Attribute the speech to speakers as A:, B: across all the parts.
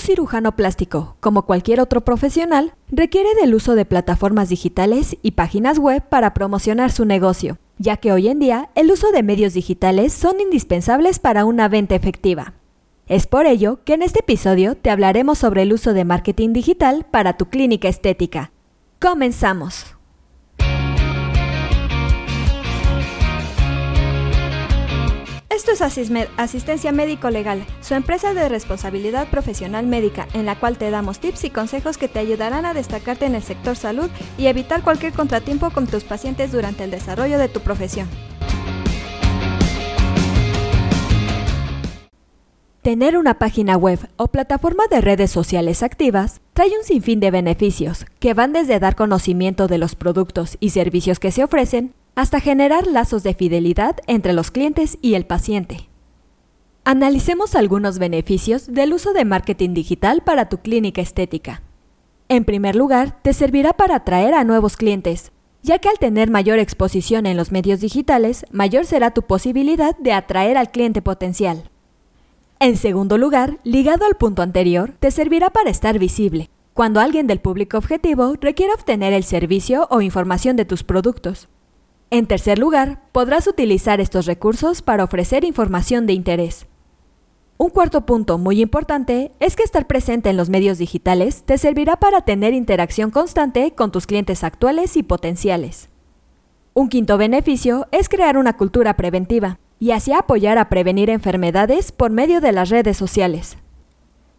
A: Un cirujano plástico, como cualquier otro profesional, requiere del uso de plataformas digitales y páginas web para promocionar su negocio, ya que hoy en día el uso de medios digitales son indispensables para una venta efectiva. Es por ello que en este episodio te hablaremos sobre el uso de marketing digital para tu clínica estética. Comenzamos. Esto es Asistencia Médico Legal, su empresa de responsabilidad profesional médica, en la cual te damos tips y consejos que te ayudarán a destacarte en el sector salud y evitar cualquier contratiempo con tus pacientes durante el desarrollo de tu profesión. Tener una página web o plataforma de redes sociales activas trae un sinfín de beneficios que van desde dar conocimiento de los productos y servicios que se ofrecen hasta generar lazos de fidelidad entre los clientes y el paciente. Analicemos algunos beneficios del uso de marketing digital para tu clínica estética. En primer lugar, te servirá para atraer a nuevos clientes, ya que al tener mayor exposición en los medios digitales, mayor será tu posibilidad de atraer al cliente potencial. En segundo lugar, ligado al punto anterior, te servirá para estar visible, cuando alguien del público objetivo requiera obtener el servicio o información de tus productos. En tercer lugar, podrás utilizar estos recursos para ofrecer información de interés. Un cuarto punto muy importante es que estar presente en los medios digitales te servirá para tener interacción constante con tus clientes actuales y potenciales. Un quinto beneficio es crear una cultura preventiva y así apoyar a prevenir enfermedades por medio de las redes sociales.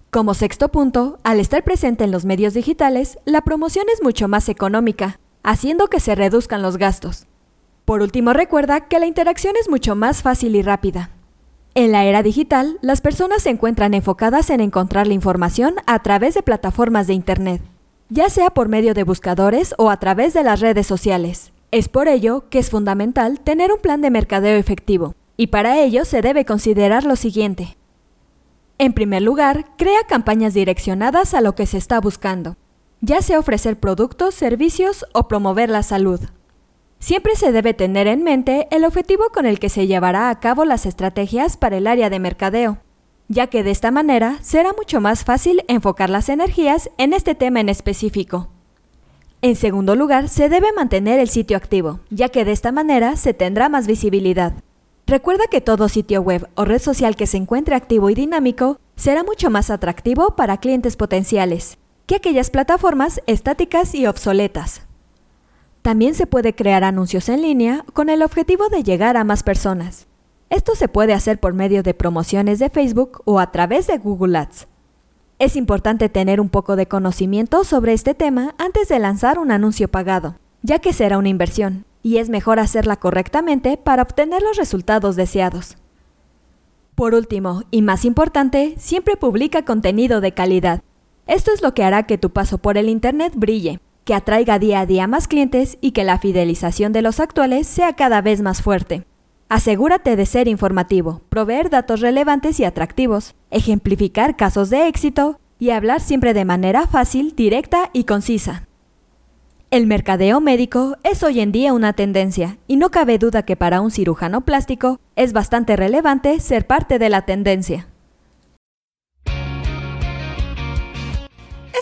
A: Como sexto punto, al estar presente en los medios digitales, la promoción es mucho más económica, haciendo que se reduzcan los gastos. Por último, recuerda que la interacción es mucho más fácil y rápida. En la era digital, las personas se encuentran enfocadas en encontrar la información a través de plataformas de Internet, ya sea por medio de buscadores o a través de las redes sociales. Es por ello que es fundamental tener un plan de mercadeo efectivo, y para ello se debe considerar lo siguiente. En primer lugar, crea campañas direccionadas a lo que se está buscando, ya sea ofrecer productos, servicios o promover la salud. Siempre se debe tener en mente el objetivo con el que se llevará a cabo las estrategias para el área de mercadeo, ya que de esta manera será mucho más fácil enfocar las energías en este tema en específico. En segundo lugar, se debe mantener el sitio activo, ya que de esta manera se tendrá más visibilidad. Recuerda que todo sitio web o red social que se encuentre activo y dinámico será mucho más atractivo para clientes potenciales que aquellas plataformas estáticas y obsoletas. También se puede crear anuncios en línea con el objetivo de llegar a más personas. Esto se puede hacer por medio de promociones de Facebook o a través de Google Ads. Es importante tener un poco de conocimiento sobre este tema antes de lanzar un anuncio pagado, ya que será una inversión, y es mejor hacerla correctamente para obtener los resultados deseados. Por último, y más importante, siempre publica contenido de calidad. Esto es lo que hará que tu paso por el Internet brille, que atraiga día a día más clientes y que la fidelización de los actuales sea cada vez más fuerte. Asegúrate de ser informativo, proveer datos relevantes y atractivos, ejemplificar casos de éxito y hablar siempre de manera fácil, directa y concisa. El mercadeo médico es hoy en día una tendencia y no cabe duda que para un cirujano plástico es bastante relevante ser parte de la tendencia.